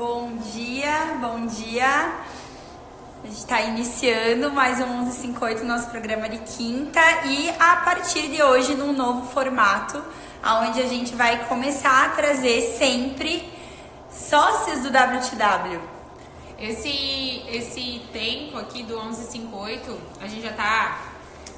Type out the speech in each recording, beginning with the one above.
Bom dia, bom dia. A gente está iniciando mais um 1158, nosso programa de quinta, e a partir de hoje, num novo formato, onde a gente vai começar a trazer sempre sócios do WTW. Esse, esse tempo aqui do 1158, a gente já tá,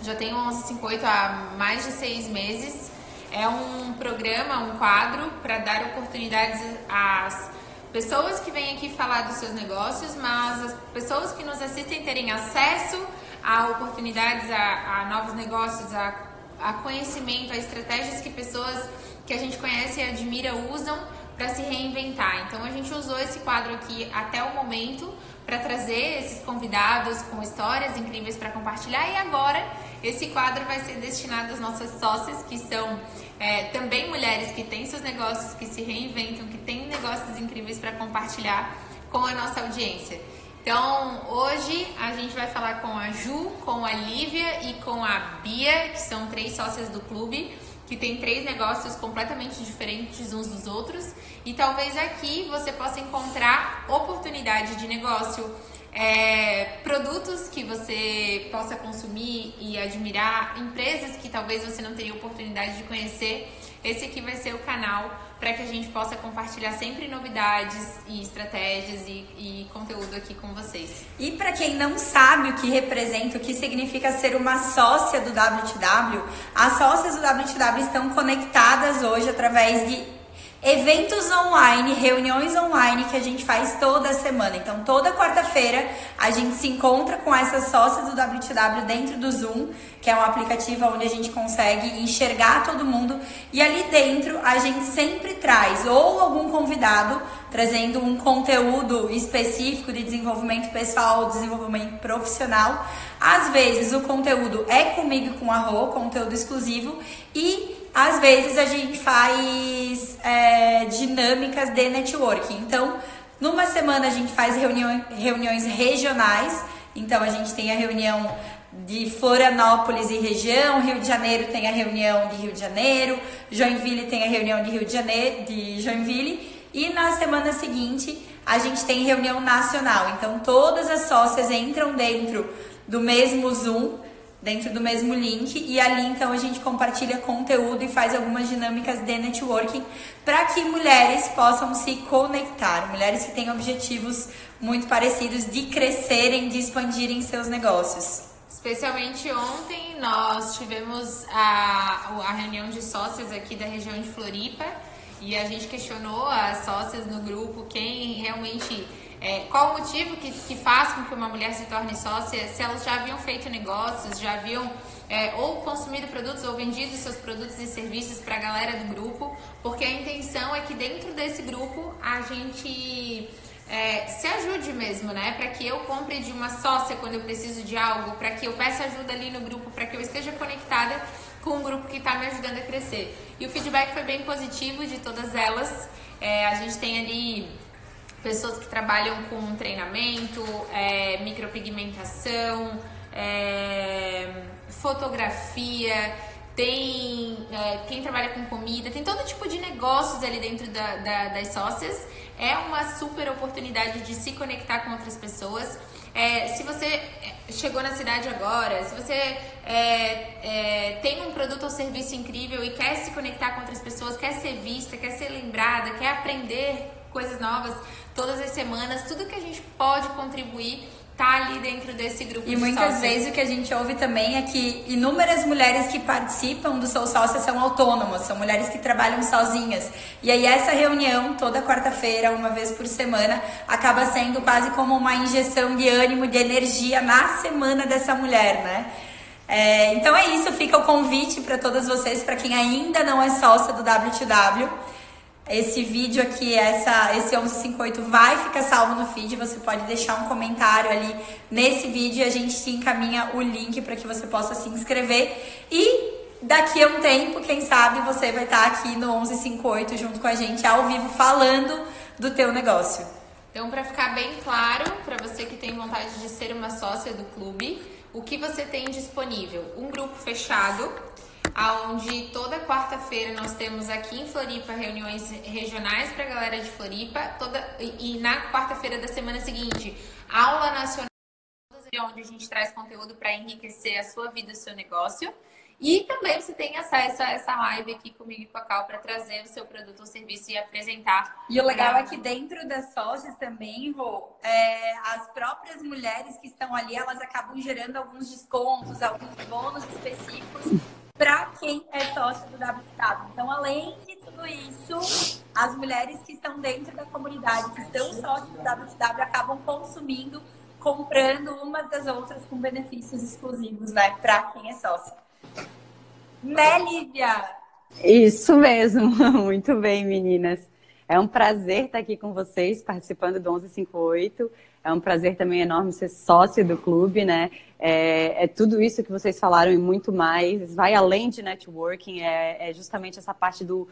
já tem o 1158 há mais de seis meses. É um programa, um quadro para dar oportunidades às pessoas que vêm aqui falar dos seus negócios, mas as pessoas que nos assistem terem acesso a oportunidades, a, a novos negócios, a, a conhecimento, a estratégias que pessoas que a gente conhece e admira usam para se reinventar. Então a gente usou esse quadro aqui até o momento para trazer esses convidados com histórias incríveis para compartilhar e agora esse quadro vai ser destinado às nossas sócias que são é, também mulheres que têm seus negócios, que se reinventam, que têm negócios incríveis para compartilhar com a nossa audiência. Então, hoje a gente vai falar com a Ju, com a Lívia e com a Bia, que são três sócias do clube que tem três negócios completamente diferentes uns dos outros e talvez aqui você possa encontrar oportunidade de negócio, é, produtos que você possa consumir e admirar, empresas que talvez você não teria oportunidade de conhecer. Esse aqui vai ser o canal para que a gente possa compartilhar sempre novidades e estratégias e, e conteúdo aqui com vocês. E para quem não sabe o que representa, o que significa ser uma sócia do WTW, as sócias do WTW estão conectadas hoje através de eventos online, reuniões online que a gente faz toda semana. Então, toda quarta-feira a gente se encontra com essas sócias do WTW dentro do Zoom, que é um aplicativo onde a gente consegue enxergar todo mundo. E ali dentro a gente sempre traz ou algum convidado trazendo um conteúdo específico de desenvolvimento pessoal, desenvolvimento profissional. Às vezes o conteúdo é comigo com a Rô, conteúdo exclusivo, e às vezes a gente faz é, dinâmicas de networking. Então, numa semana a gente faz reunião, reuniões regionais. Então, a gente tem a reunião de Florianópolis e região, Rio de Janeiro tem a reunião de Rio de Janeiro, Joinville tem a reunião de Rio de Janeiro, de Joinville, e na semana seguinte a gente tem reunião nacional. Então, todas as sócias entram dentro do mesmo Zoom dentro do mesmo link. E ali então a gente compartilha conteúdo e faz algumas dinâmicas de networking para que mulheres possam se conectar, mulheres que têm objetivos muito parecidos de crescerem, de expandirem seus negócios. Especialmente ontem nós tivemos a, a reunião de sócias aqui da região de Floripa. E a gente questionou as sócias no grupo quem realmente é, qual o motivo que, que faz com que uma mulher se torne sócia? Se elas já haviam feito negócios, já haviam é, ou consumido produtos ou vendido seus produtos e serviços para a galera do grupo, porque a intenção é que dentro desse grupo a gente é, se ajude mesmo, né? Para que eu compre de uma sócia quando eu preciso de algo, para que eu peça ajuda ali no grupo, para que eu esteja conectada com um grupo que está me ajudando a crescer. E o feedback foi bem positivo de todas elas. É, a gente tem ali pessoas que trabalham com treinamento, é, micropigmentação, é, fotografia, tem é, quem trabalha com comida, tem todo tipo de negócios ali dentro da, da, das sócias. É uma super oportunidade de se conectar com outras pessoas. É, se você é, chegou na cidade agora, se você é, é, tem um produto ou serviço incrível e quer se conectar com outras pessoas, quer ser vista, quer ser lembrada, quer aprender coisas novas todas as semanas, tudo que a gente pode contribuir tá ali dentro desse grupo e de muitas sócios. vezes o que a gente ouve também é que inúmeras mulheres que participam do Sou Sócia são autônomas, são mulheres que trabalham sozinhas. E aí essa reunião, toda quarta-feira, uma vez por semana, acaba sendo quase como uma injeção de ânimo, de energia na semana dessa mulher, né? É, então é isso, fica o convite para todas vocês, para quem ainda não é sócia do WTW. Esse vídeo aqui, essa, esse 1158 vai ficar salvo no feed. Você pode deixar um comentário ali nesse vídeo e a gente te encaminha o link para que você possa se inscrever. E daqui a um tempo, quem sabe, você vai estar aqui no 1158 junto com a gente ao vivo falando do teu negócio. Então, para ficar bem claro, para você que tem vontade de ser uma sócia do clube, o que você tem disponível? Um grupo fechado aonde toda quarta-feira nós temos aqui em Floripa reuniões regionais para a galera de Floripa, toda e, e na quarta-feira da semana seguinte, aula nacional onde a gente traz conteúdo para enriquecer a sua vida, o seu negócio. E também você tem acesso a essa live aqui comigo e com a Cal para trazer o seu produto ou serviço e apresentar. E o legal é que dentro das sócias também, Rô, é, as próprias mulheres que estão ali, elas acabam gerando alguns descontos, alguns bônus específicos para quem é sócio do WTW. Então, além de tudo isso, as mulheres que estão dentro da comunidade, que são sócios do WTW, acabam consumindo, comprando umas das outras com benefícios exclusivos, né, para quem é sócio. Né, Lívia? Isso mesmo, muito bem, meninas. É um prazer estar aqui com vocês, participando do 1158. É um prazer também enorme ser sócio do clube, né? É, é, tudo isso que vocês falaram e muito mais. Vai além de networking, é, é justamente essa parte do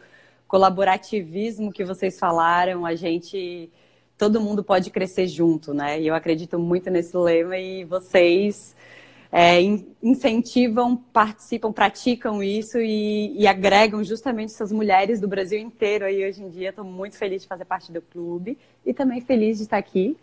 colaborativismo que vocês falaram. A gente, todo mundo pode crescer junto, né? E eu acredito muito nesse lema e vocês é, incentivam, participam, praticam isso e, e, agregam justamente essas mulheres do Brasil inteiro aí hoje em dia. Estou muito feliz de fazer parte do clube e também feliz de estar aqui.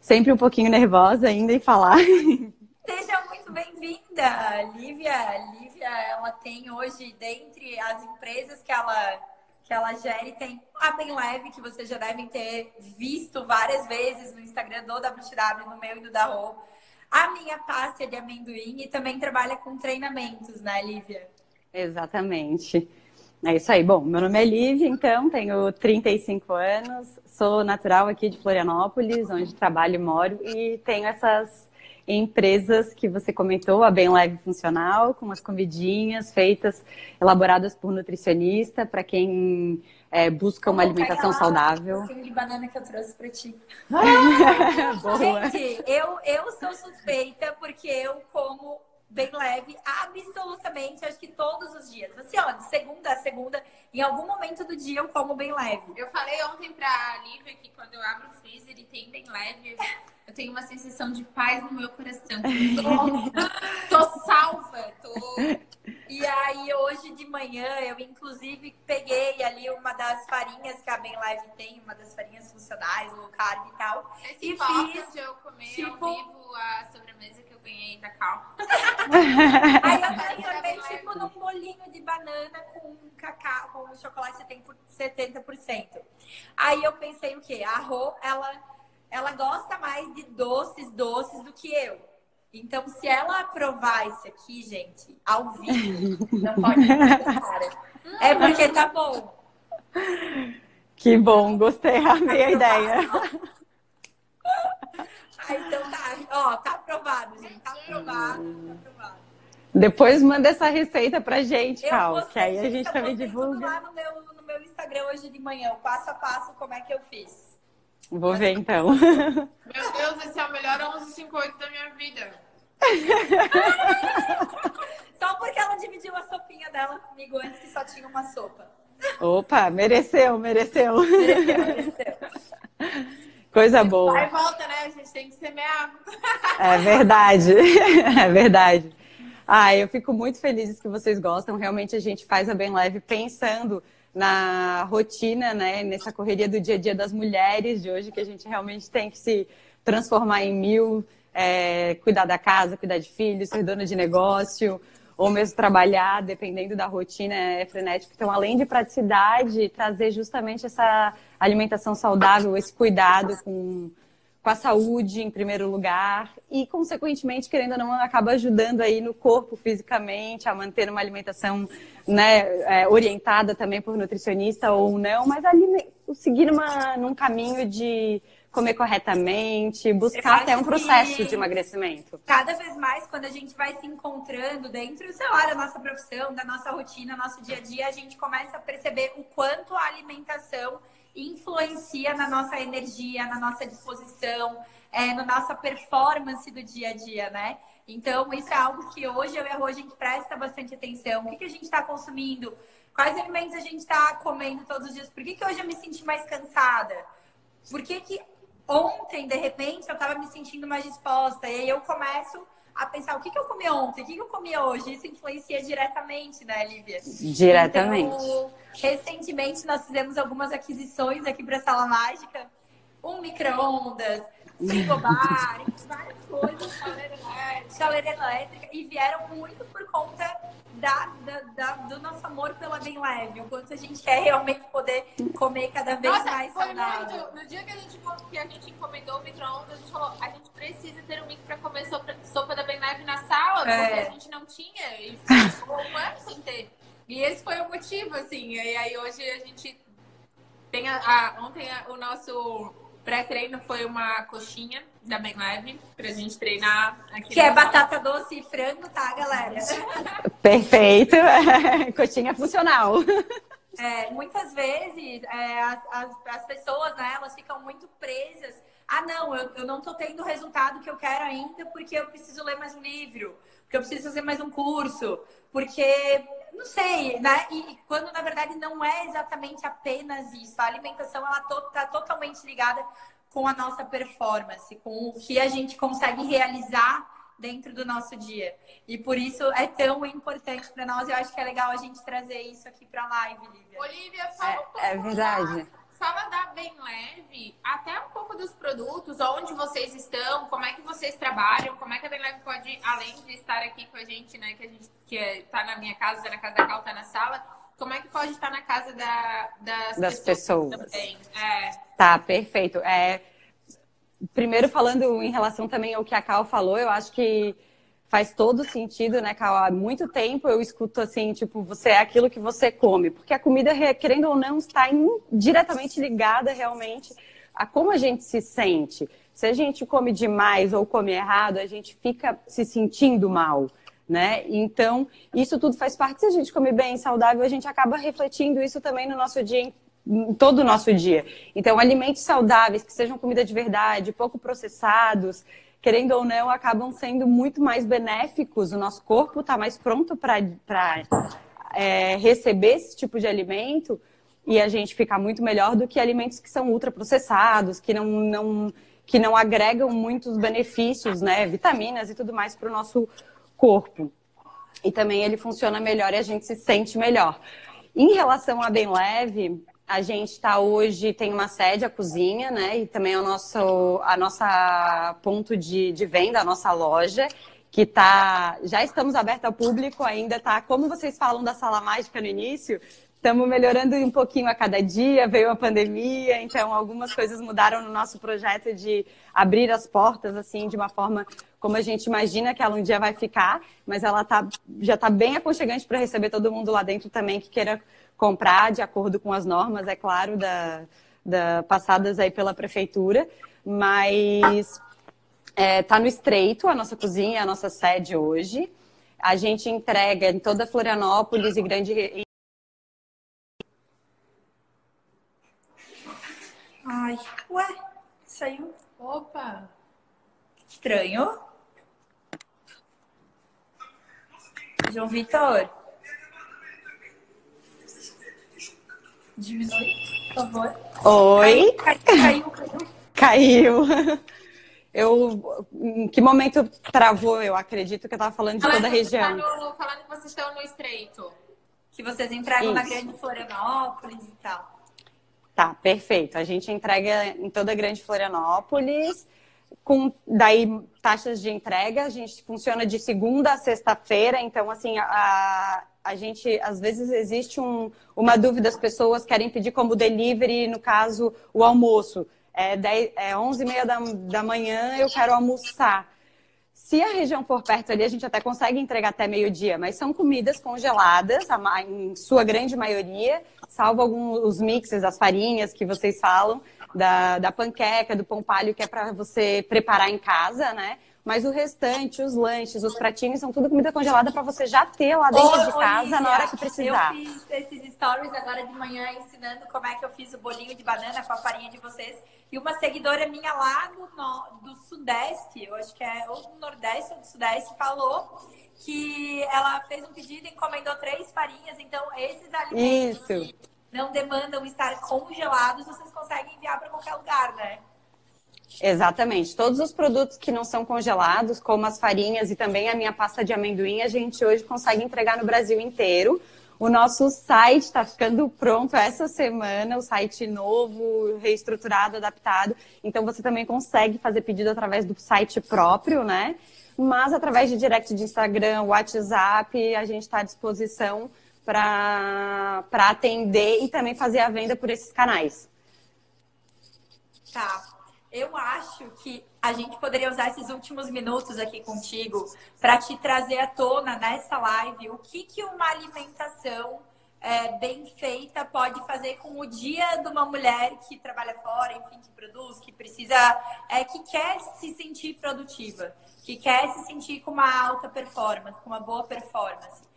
Sempre um pouquinho nervosa ainda em falar. Seja muito bem-vinda, Lívia. Lívia, ela tem hoje, dentre as empresas que ela que ela gere, tem a Bem Leve, que vocês já devem ter visto várias vezes no Instagram do WTW, no meu e do da Rô a minha pasta de amendoim e também trabalha com treinamentos, né, Lívia? Exatamente. É isso aí. Bom, meu nome é Lívia, então, tenho 35 anos, sou natural aqui de Florianópolis, onde trabalho e moro, e tenho essas empresas que você comentou, a Bem Leve Funcional, com as comidinhas feitas, elaboradas por nutricionista, para quem é, busca uma alimentação saudável. de banana que eu trouxe para ti. Boa. Gente, eu, eu sou suspeita porque eu como bem leve, absolutamente, acho que todos os dias. Assim, ó, de segunda a segunda, em algum momento do dia eu como bem leve. Eu falei ontem pra Lívia que quando eu abro o freezer e tem bem leve, eu tenho uma sensação de paz no meu coração. Tô, tô salva, tô. E aí, hoje de manhã, eu inclusive peguei ali uma das farinhas que a Bem Leve tem, uma das farinhas funcionais, low carb e tal. Esse e fiz, eu comer tipo... ao vivo a sobremesa ganhei da Cal. aí eu transformei tipo num bolinho de banana com cacau, com chocolate 70%. Aí eu pensei o quê? A Rô, ela ela gosta mais de doces, doces do que eu. Então, se ela provar isso aqui, gente, ao vivo, não pode cara. É porque tá bom. Que bom, gostei, amei a ideia. Ah, então tá, ó, tá aprovado, gente. Tá aprovado, tá aprovado. Depois manda essa receita pra gente, Cal, que aí a gente também divulga. lá no meu, no meu Instagram hoje de manhã, o passo a passo, como é que eu fiz. Vou ver então. Meu Deus, esse é o melhor 1158 da minha vida. só porque ela dividiu a sopinha dela comigo antes que só tinha uma sopa. Opa, mereceu, mereceu. Mereceu, mereceu. Coisa boa. Vai e volta, né? A gente tem que semear. É verdade, é verdade. Ah, eu fico muito feliz que vocês gostam. Realmente a gente faz a Bem Leve pensando na rotina, né, nessa correria do dia a dia das mulheres de hoje, que a gente realmente tem que se transformar em mil, é, cuidar da casa, cuidar de filhos, ser dona de negócio, ou mesmo trabalhar, dependendo da rotina é frenética. Então, além de praticidade, trazer justamente essa alimentação saudável, esse cuidado com com a saúde em primeiro lugar e, consequentemente, querendo ou não, acaba ajudando aí no corpo fisicamente a manter uma alimentação né, é, orientada também por nutricionista ou não, mas ali seguir num caminho de comer corretamente, buscar até um processo de emagrecimento. Cada vez mais, quando a gente vai se encontrando dentro, sei lá, da nossa profissão, da nossa rotina, nosso dia a dia, a gente começa a perceber o quanto a alimentação influencia na nossa energia, na nossa disposição, é, na nossa performance do dia a dia, né? Então, isso é algo que hoje eu e a Rô, a gente presta bastante atenção. O que, que a gente está consumindo? Quais alimentos a gente está comendo todos os dias? Por que, que hoje eu me senti mais cansada? Por que, que ontem, de repente, eu estava me sentindo mais disposta? E aí eu começo a pensar o que, que eu comi ontem, o que, que eu comi hoje. Isso influencia diretamente, né, Lívia? Diretamente. Então, recentemente nós fizemos algumas aquisições aqui para a Sala Mágica. Um micro-ondas, frigobar, várias coisas, chaleira elétrica, e vieram muito por conta da, da, da, do nosso amor pela Bem Leve, o quanto a gente quer realmente poder comer cada vez Nossa, mais foi saudável. Muito, no dia que a gente, que a gente encomendou o micro-ondas, a gente falou, a gente precisa ter um mic para comer sopa, sopa da Bem Leve na sala, É. porque a gente não tinha, e ficou um ano sem ter. E esse foi o motivo, assim, e aí hoje a gente tem a, a- ontem a- o nosso pré-treino foi uma coxinha da Bem Leve, pra gente treinar aqui Que é sala. batata doce e frango, tá, galera? Perfeito. Coxinha funcional. É, muitas vezes é, as, as, as pessoas, né, elas ficam muito presas. Ah, não, eu, eu não tô tendo o resultado que eu quero ainda porque eu preciso ler mais um livro, porque eu preciso fazer mais um curso, porque, não sei, né? E, quando na verdade não é exatamente apenas isso. A alimentação, ela to, tá totalmente ligada com a nossa performance, com o que a gente consegue realizar dentro do nosso dia. E por isso é tão importante para nós. Eu acho que é legal a gente trazer isso aqui para a live, Lívia. Olivia, fala um pouco É, é verdade. Fala da Bem Leve, até um pouco dos produtos, onde vocês estão, como é que vocês trabalham, como é que a Bem Leve pode, além de estar aqui com a gente, né, que a gente que é, tá na minha casa, na casa da Cal, tá na sala, como é que pode estar na casa da- das, Das pessoas. também? É, Tá, perfeito. É, primeiro, falando em relação também ao que a Cal falou, eu acho que faz todo sentido, né, Cal? Há muito tempo eu escuto assim, tipo, você é aquilo que você come. Porque a comida, querendo ou não, está in- diretamente ligada realmente a como a gente se sente. Se a gente come demais ou come errado, a gente fica se sentindo mal. Né? Então, isso tudo faz parte. Se a gente come bem, saudável, a gente acaba refletindo isso também no nosso dia em todo o nosso dia. Então, alimentos saudáveis, que sejam comida de verdade, pouco processados, querendo ou não, acabam sendo muito mais benéficos. O nosso corpo está mais pronto para é, receber esse tipo de alimento e a gente ficar muito melhor do que alimentos que são ultraprocessados, que não, não, que não agregam muitos benefícios, né? Vitaminas e tudo mais para o nosso corpo. E também ele funciona melhor e a gente se sente melhor. Em relação a Bem Leve, a gente está hoje, tem uma sede, a cozinha, né? E também o nosso a nossa ponto de, de venda, a nossa loja, que tá. Já estamos aberta ao público, ainda tá. Como vocês falam da sala mágica no início, estamos melhorando um pouquinho a cada dia, veio a pandemia, então algumas coisas mudaram no nosso projeto de abrir as portas, assim, de uma forma como a gente imagina que ela um dia vai ficar, mas ela tá, já está bem aconchegante para receber todo mundo lá dentro também que queira comprar de acordo com as normas, é claro, da, da passadas aí pela prefeitura, mas é, tá no estreito a nossa cozinha, a nossa sede hoje. A gente entrega em toda Florianópolis e grande Ai, ué, saiu opa! estranho. João Vitor. Diminui, por favor. Oi, Caiu, caiu, caiu. caiu. Eu, em que momento travou? Eu acredito que eu estava falando de toda a Falando que você tá região. no- falando que vocês estão no estreito. Que vocês entregam na Isso. Grande Florianópolis e tal. Tá, perfeito. A gente entrega em toda a Grande Florianópolis, com daí taxas de entrega. A gente funciona de segunda a sexta-feira, então assim a, a gente às vezes existe um- uma dúvida, as pessoas querem pedir como delivery, no caso o almoço. É, 10, é 11 e meia da, da manhã, eu quero almoçar. Se a região for perto ali, a gente até consegue entregar até meio-dia, mas são comidas congeladas, em sua grande maioria, salvo alguns mixes, as farinhas que vocês falam, da, da panqueca, do pão palho, que é para você preparar em casa, né? Mas o restante, os lanches, os pratinhos, são tudo comida congelada para você já ter lá dentro Ô, de casa Olivia, na hora que precisar. Eu fiz esses stories agora de manhã ensinando como é que eu fiz o bolinho de banana com a farinha de vocês. E uma seguidora minha lá do, no- do Sudeste, eu acho que é ou do Nordeste ou do Sudeste, falou que ela fez um pedido e encomendou três farinhas. Então, esses alimentos Isso. que não demandam estar congelados, vocês conseguem enviar para qualquer lugar, né? Exatamente. Todos os produtos que não são congelados, como as farinhas e também a minha pasta de amendoim, a gente hoje consegue entregar no Brasil inteiro. O nosso site está ficando pronto essa semana, o site novo, reestruturado, adaptado. Então você também consegue fazer pedido através do site próprio, né? Mas através de direct de Instagram, WhatsApp, a gente está à disposição para atender e também fazer a venda por esses canais. Tá. Eu acho que a gente poderia usar esses últimos minutos aqui contigo para te trazer à tona nessa live o que, que uma alimentação é, bem feita pode fazer com o dia de uma mulher que trabalha fora, enfim, que produz, que precisa, é, que quer se sentir produtiva, que quer se sentir com uma alta performance, com uma boa performance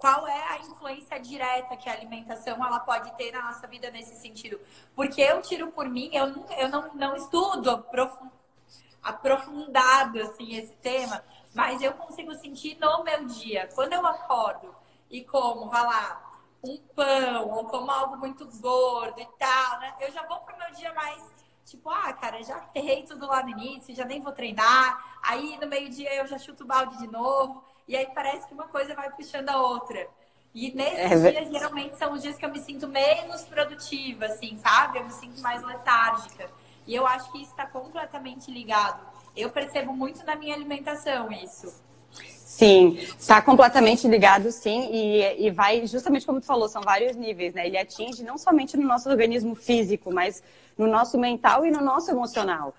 qual é a influência direta que a alimentação ela pode ter na nossa vida nesse sentido. Porque eu tiro por mim, eu não, eu não, não estudo aprofundado assim, esse tema, mas eu consigo sentir no meu dia. Quando eu acordo e como, vai lá, um pão ou como algo muito gordo e tal, né? Eu já vou pro meu dia mais tipo, ah, cara, já ferrei tudo lá no início, já nem vou treinar. Aí no meio-dia eu já chuto o balde de novo. E aí parece que uma coisa vai puxando a outra. E nesses é, dias, geralmente, são os dias que eu me sinto menos produtiva, assim, sabe? Eu me sinto mais letárgica. E eu acho que isso está completamente ligado. Eu percebo muito na minha alimentação isso. Sim, está completamente ligado, sim, e, e vai, justamente como tu falou, são vários níveis, né? Ele atinge não somente no nosso organismo físico, mas no nosso mental e no nosso emocional.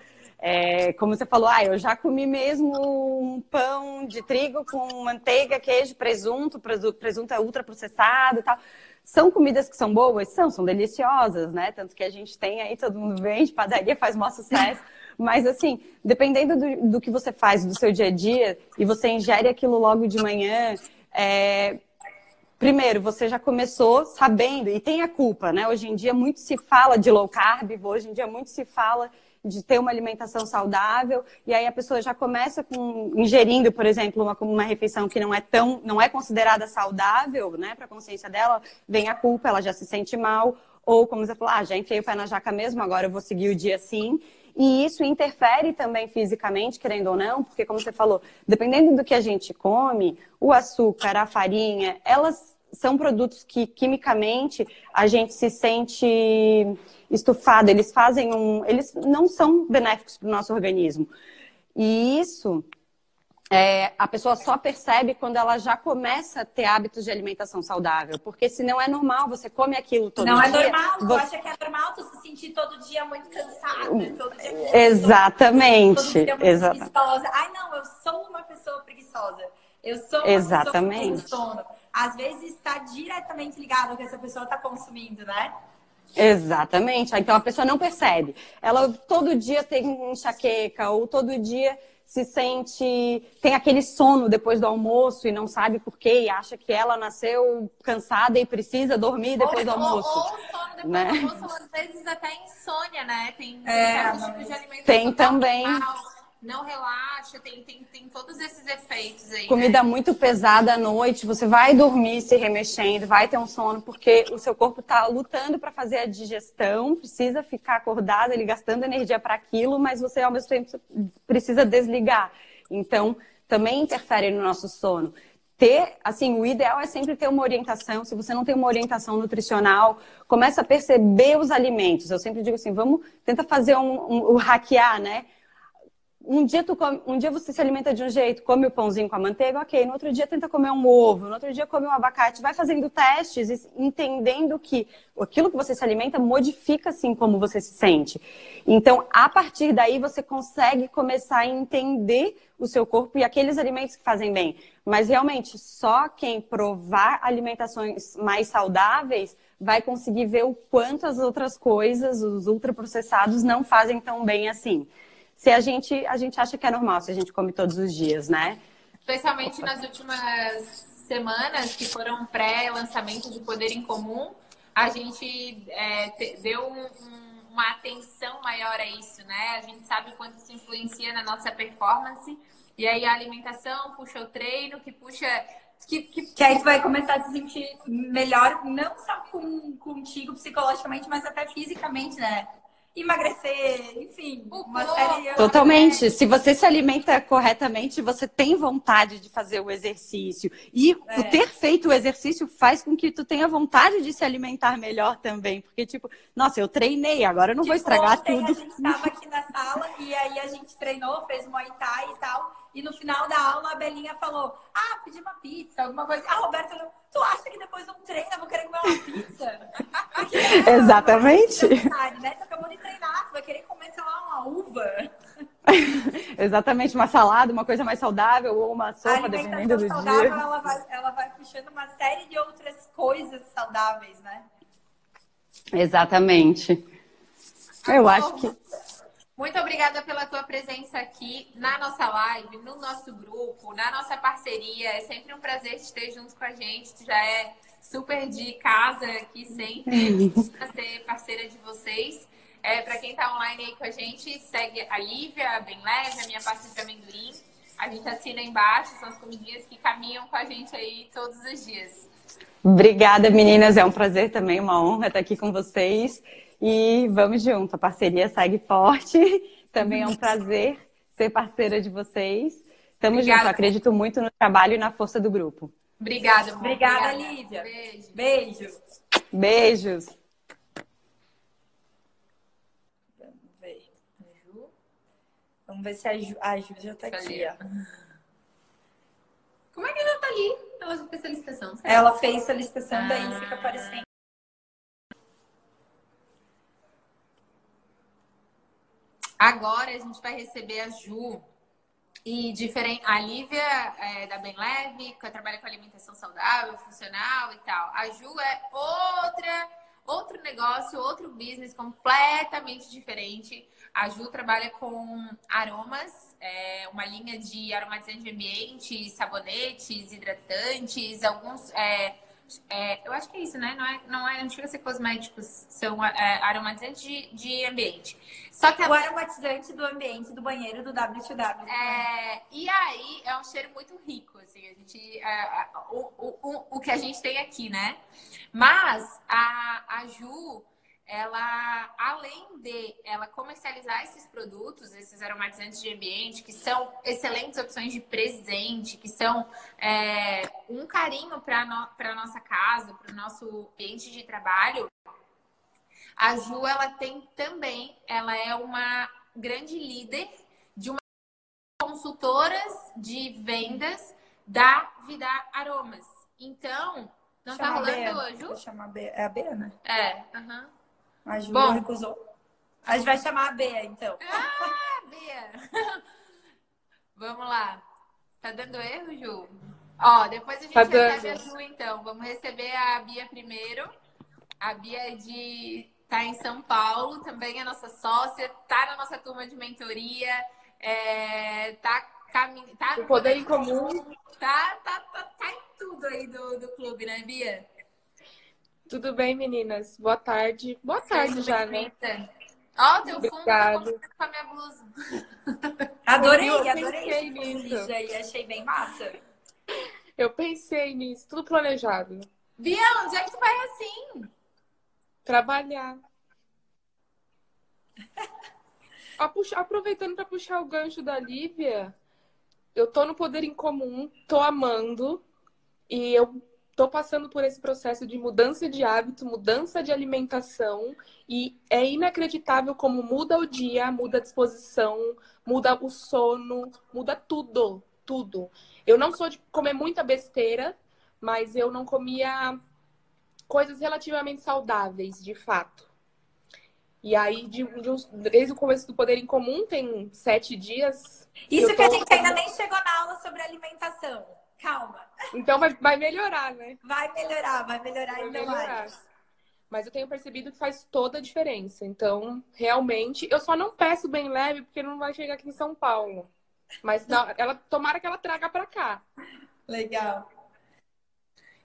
É, como você falou, ah, eu já comi mesmo um pão de trigo com manteiga, queijo, presunto, presunto é ultraprocessado e tal. São comidas que são boas? São, são deliciosas, né? Tanto que a gente tem aí, todo mundo vende, padaria faz maior sucesso. Mas, assim, dependendo do, do, que você faz do seu dia a dia e você ingere aquilo logo de manhã, é... primeiro, você já começou sabendo, e tem a culpa, né? Hoje em dia muito se fala de low carb, hoje em dia muito se fala de ter uma alimentação saudável, e aí a pessoa já começa com ingerindo, por exemplo, uma, uma refeição que não é tão, não é considerada saudável, né, para a consciência dela, vem a culpa, ela já se sente mal, ou como você falou, ah, já enfiei o pé na jaca mesmo, agora eu vou seguir o dia assim. E isso interfere também fisicamente, querendo ou não, porque como você falou, dependendo do que a gente come, o açúcar, a farinha, elas são produtos que quimicamente a gente se sente estufado, eles fazem um. Eles não são benéficos para o nosso organismo. E isso é, a pessoa só percebe quando ela já começa a ter hábitos de alimentação saudável. Porque se não é normal, você come aquilo todo não dia. Não é normal, você... tu acha que é normal tu se sentir todo dia muito cansada, todo dia muito Exatamente. Todo dia muito Exatamente. preguiçosa. Ai, não, eu sou uma pessoa preguiçosa. Eu sou uma Exatamente. pessoa tem sono. Às vezes está diretamente ligado ao que essa pessoa está consumindo, né? Exatamente. Então a pessoa não percebe. Ela todo dia tem enxaqueca ou todo dia se sente tem aquele sono depois do almoço e não sabe por quê e acha que ela nasceu cansada e precisa dormir depois ou, do almoço. Ou, ou sono depois né? do almoço, às vezes até insônia, né? Tem é, tipos de alimentação. Tem também. Normal não relaxa, tem, tem, tem todos esses efeitos aí. Comida né? muito pesada à noite, você vai dormir se remexendo, vai ter um sono, porque o seu corpo está lutando para fazer a digestão, precisa ficar acordado, ele gastando energia para aquilo, mas você ao mesmo tempo precisa desligar. Então, também interfere no nosso sono. Ter, assim, o ideal é sempre ter uma orientação. Se você não tem uma orientação nutricional, começa a perceber os alimentos. Eu sempre digo assim, vamos tentar fazer um, um, um hackear, né? Um dia, tu come, um dia você se alimenta de um jeito, come o pãozinho com a manteiga, ok. No outro dia tenta comer um ovo, no outro dia come um abacate. Vai fazendo testes, entendendo que aquilo que você se alimenta modifica assim como você se sente. Então, a partir daí você consegue começar a entender o seu corpo e aqueles alimentos que fazem bem. Mas realmente, só quem provar alimentações mais saudáveis vai conseguir ver o quanto as outras coisas, os ultraprocessados, não fazem tão bem assim se a gente, a gente acha que é normal, se a gente come todos os dias, né? Especialmente nas últimas semanas, que foram pré-lançamento de Poder em Comum, a gente é, deu um, um, uma atenção maior a isso, né? A gente sabe o quanto isso influencia na nossa performance. E aí a alimentação puxa o treino, que puxa que, que, que, aí tu vai começar a se sentir melhor, não só com, contigo psicologicamente, mas até fisicamente, né? Emagrecer, enfim, uma série. Totalmente. Se você se alimenta corretamente, você tem vontade de fazer o exercício. E é. o ter feito o exercício faz com que tu tenha vontade de se alimentar melhor também. Porque, tipo, nossa, eu treinei, agora eu não tipo, vou estragar ontem tudo. A gente estava aqui na sala e aí a gente treinou, fez Muay Thai e tal. E no final da aula a Belinha falou: Ah, pedi uma pizza, alguma coisa. A Roberta falou: Tu acha que depois de um treino eu vou querer comer uma pizza? Porque, Exatamente. né? Tu acabou de treinar, tu vai querer comer, sei lá, uma uva. Exatamente, uma salada, uma coisa mais saudável ou uma sopa, dependendo do saudável, dia. Ela vai, ela vai puxando uma série de outras coisas saudáveis, né? Exatamente. Eu acho que muito obrigada pela tua presença aqui na nossa live, no nosso grupo, na nossa parceria. É sempre um prazer te ter junto com a gente. Tu já é super de casa aqui sempre, ser parceira de vocês. É, para quem está online aí com a gente, segue a Lívia, a Bem Leve, a minha parte de amendoim. A gente assina embaixo, são as comidinhas que caminham com a gente aí todos os dias. Obrigada, meninas. É um prazer também, uma honra estar aqui com vocês. E vamos junto, a parceria segue forte. Também é um prazer ser parceira de vocês. Tamo Obrigada. junto, acredito muito no trabalho e na força do grupo. Obrigada, Obrigada, Obrigada, Lívia. Beijo. Beijo. Beijos. Vamos ver. Vamos ver se a Ju, a Ju já tá aqui, ó. Como é que ela tá ali? Ela fez solicitação. Ela fez solicitação, ah. daí fica aparecendo. Agora a gente vai receber a Ju e diferente, a Lívia é da Bem Leve, que trabalha com alimentação saudável, funcional e tal. A Ju é outra, outro negócio, outro business completamente diferente. A Ju trabalha com aromas, é, uma linha de aromatizante de ambiente, sabonetes, hidratantes, alguns é, é, eu acho que é isso, né? Não é, não é, não chega a ser cosméticos, são é, aromatizantes de, de ambiente. Só que a... o aromatizante do ambiente do banheiro do W2W. É, e aí é um cheiro muito rico, assim, a gente, é, o, o, o, que a gente tem aqui, né? Mas a, a Ju, ela, além de ela comercializar esses produtos, esses aromatizantes de ambiente, que são excelentes opções de presente, que são é, um carinho para no, a nossa casa, para o nosso ambiente de trabalho, a Ju, ela tem também, ela é uma grande líder de uma consultoras de vendas da Vida Aromas. Então, não tá Chama tá rolando hoje? Vou chamar a Bea. É a Bea, né? É, aham. Uhum. A Ju Bom, recusou. A gente vai chamar a Bea, então. Ah, Bea! Vamos lá. Tá dando erro, Ju? Ó, depois a gente tá recebe a Ju, então. Vamos receber a Bia primeiro. A Bia é de... tá em São Paulo, também é nossa sócia, tá na nossa turma de mentoria, é... tá caminhando. Tá o poder em comum. Tá, tá, tá, tá em tudo aí do, do clube, né, Bia? Tudo bem, meninas? Boa tarde. Boa tarde já, né? Ó, oh, teu Obrigado. fundo tá com a minha blusa. Adorei, eu adorei nisso. aí, achei bem massa. Eu pensei nisso, tudo planejado. Bia, onde é que tu vai assim? Trabalhar. Aproveitando para puxar o gancho da Lívia, eu tô no Poder em Comum, tô amando. E eu estou passando por esse processo de mudança de hábito, mudança de alimentação, e é inacreditável como muda o dia, muda a disposição, muda o sono, muda tudo, tudo. Eu não sou de comer muita besteira, mas eu não comia coisas relativamente saudáveis, de fato. E aí, de, de, desde o começo do Poder em Comum, tem sete dias. Isso que tô... a gente ainda nem chegou na aula sobre alimentação. Calma. Então vai, vai melhorar, né? Vai melhorar, vai melhorar vai ainda melhorar. mais. Mas eu tenho percebido que faz toda a diferença. Então, realmente, eu só não peço bem leve porque não vai chegar aqui em São Paulo. Mas não, ela tomara que ela traga para cá. Legal.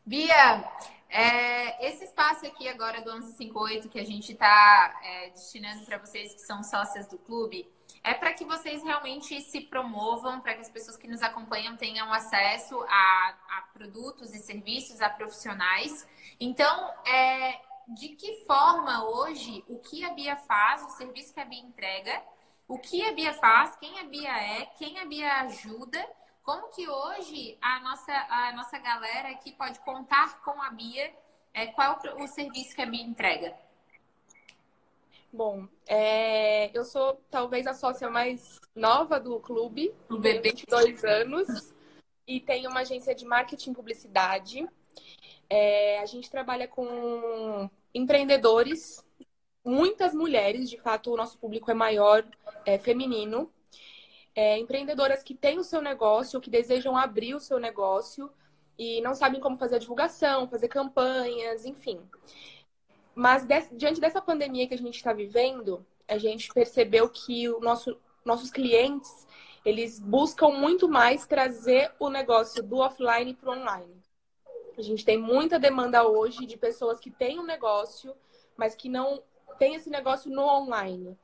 Bia, é, esse espaço aqui agora do 1158 que a gente está é, destinando para vocês que são sócias do clube, é para que vocês realmente se promovam, para que as pessoas que nos acompanham tenham acesso a, a produtos e serviços, a profissionais. Então, é, de que forma hoje o que a Bia faz, o serviço que a Bia entrega, o que a Bia faz, quem a Bia é, quem a Bia ajuda, como que hoje a nossa, a nossa galera aqui pode contar com a Bia, é, qual o serviço que a Bia entrega? Bom, é, eu sou talvez a sócia mais nova do clube, bebê. 22 anos, e tenho uma agência de marketing e publicidade. É, a gente trabalha com empreendedores, muitas mulheres, de fato, o nosso público é maior, é feminino. É, empreendedoras que têm o seu negócio, que desejam abrir o seu negócio e não sabem como fazer a divulgação, fazer campanhas, enfim. Mas diante dessa pandemia que a gente está vivendo, a gente percebeu que o nosso, nossos clientes eles buscam muito mais trazer o negócio do offline para o online. A gente tem muita demanda hoje de pessoas que têm um negócio, mas que não tem esse negócio no online.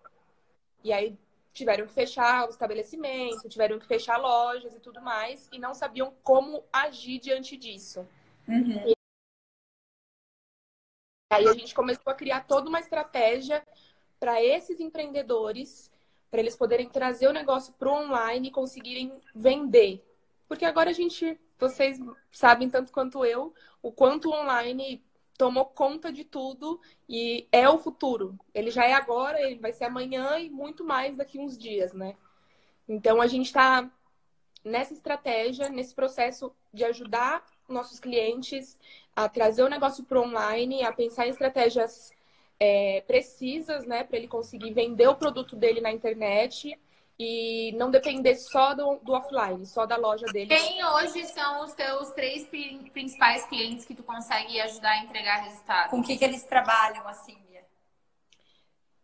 E aí tiveram que fechar o estabelecimento, tiveram que fechar lojas e tudo mais, e não sabiam como agir diante disso. Uhum. Aí a gente começou a criar toda uma estratégia para esses empreendedores, para eles poderem trazer o negócio para o online e conseguirem vender. Porque agora a gente vocês sabem tanto quanto eu o quanto o online tomou conta de tudo e é o futuro. Ele já é agora, ele vai ser amanhã e muito mais daqui uns dias, né? Então a gente está nessa estratégia, nesse processo de ajudar nossos clientes a trazer o negócio para online, a pensar em estratégias é, precisas, né, para ele conseguir vender o produto dele na internet e não depender só do, do, offline, só da loja dele. Quem hoje são os teus três principais clientes que tu consegue ajudar a entregar resultado? Com o que, que eles trabalham, assim, Bia?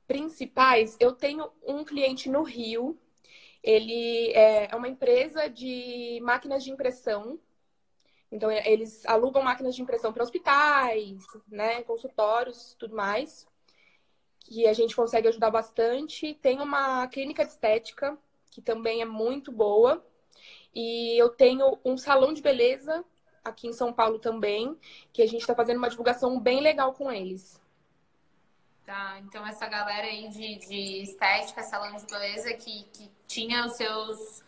Principais, eu tenho um cliente no Rio. Ele é uma empresa de máquinas de impressão. Então, eles alugam máquinas de impressão para hospitais, né, consultórios, tudo mais que a gente consegue ajudar bastante. Tem uma clínica de estética, que também é muito boa. E eu tenho um salão de beleza aqui em São Paulo também, que a gente está fazendo uma divulgação bem legal com eles. Tá, então essa galera aí de, de estética, salão de beleza, que, que tinha os seus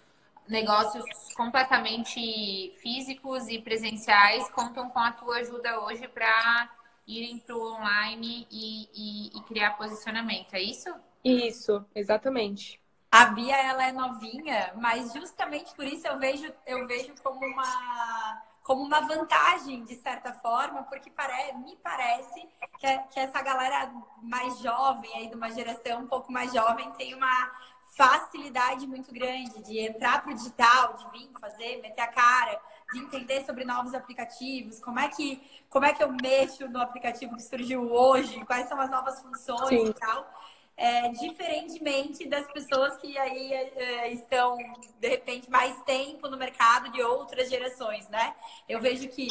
negócios completamente físicos e presenciais, contam com a tua ajuda hoje para irem para o online e, e, e, criar posicionamento, é isso? Isso, exatamente. A Bia, ela é novinha, mas justamente por isso eu vejo, eu vejo como uma como uma vantagem, de certa forma, porque pare, me parece que, que essa galera mais jovem, aí de uma geração um pouco mais jovem, tem uma facilidade muito grande de entrar para o digital, de vir fazer, meter a cara, de entender sobre novos aplicativos, como é que, como é que eu mexo no aplicativo que surgiu hoje, quais são as novas funções Sim. e tal. É, diferentemente das pessoas que aí é, estão, de repente, mais tempo no mercado de outras gerações, né? Eu vejo que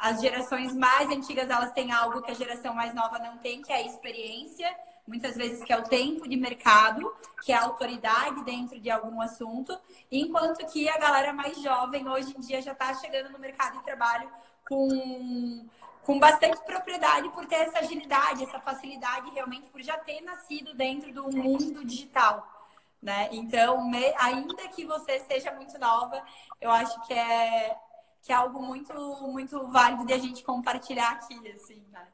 as gerações mais antigas, elas têm algo que a geração mais nova não tem, que é a experiência muitas vezes que é o tempo de mercado, que é a autoridade dentro de algum assunto, enquanto que a galera mais jovem hoje em dia já está chegando no mercado de trabalho com, com bastante propriedade por ter essa agilidade, essa facilidade realmente por já ter nascido dentro do mundo digital. Né? Então, ainda que você seja muito nova, eu acho que é, que é algo muito, muito válido de a gente compartilhar aqui, assim, né?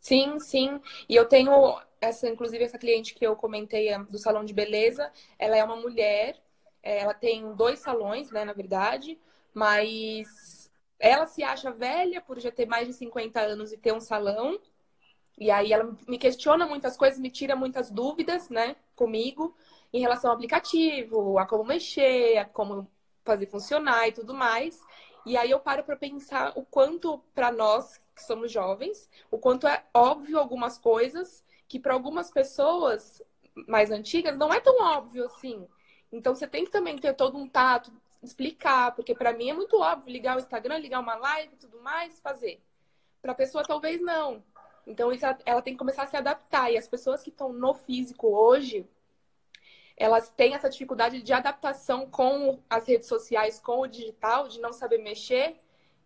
Sim, sim. E eu tenho essa, inclusive, essa cliente que eu comentei do salão de beleza, ela é uma mulher, é, ela tem dois salões, né, na verdade, mas ela se acha velha por já ter mais de 50 anos e ter um salão. E aí ela me questiona muitas coisas, me tira muitas dúvidas, né, comigo, em relação ao aplicativo, a como mexer, a como fazer funcionar e tudo mais. E aí eu paro para pensar o quanto para nós que somos jovens, o quanto é óbvio algumas coisas que para algumas pessoas mais antigas não é tão óbvio assim. Então você tem que também ter todo um tato, explicar, porque para mim é muito óbvio ligar o Instagram, ligar uma live e tudo mais, fazer. Para a pessoa talvez não. Então isso, ela tem que começar a se adaptar. E as pessoas que estão no físico hoje, elas têm essa dificuldade de adaptação com as redes sociais, com o digital, de não saber mexer,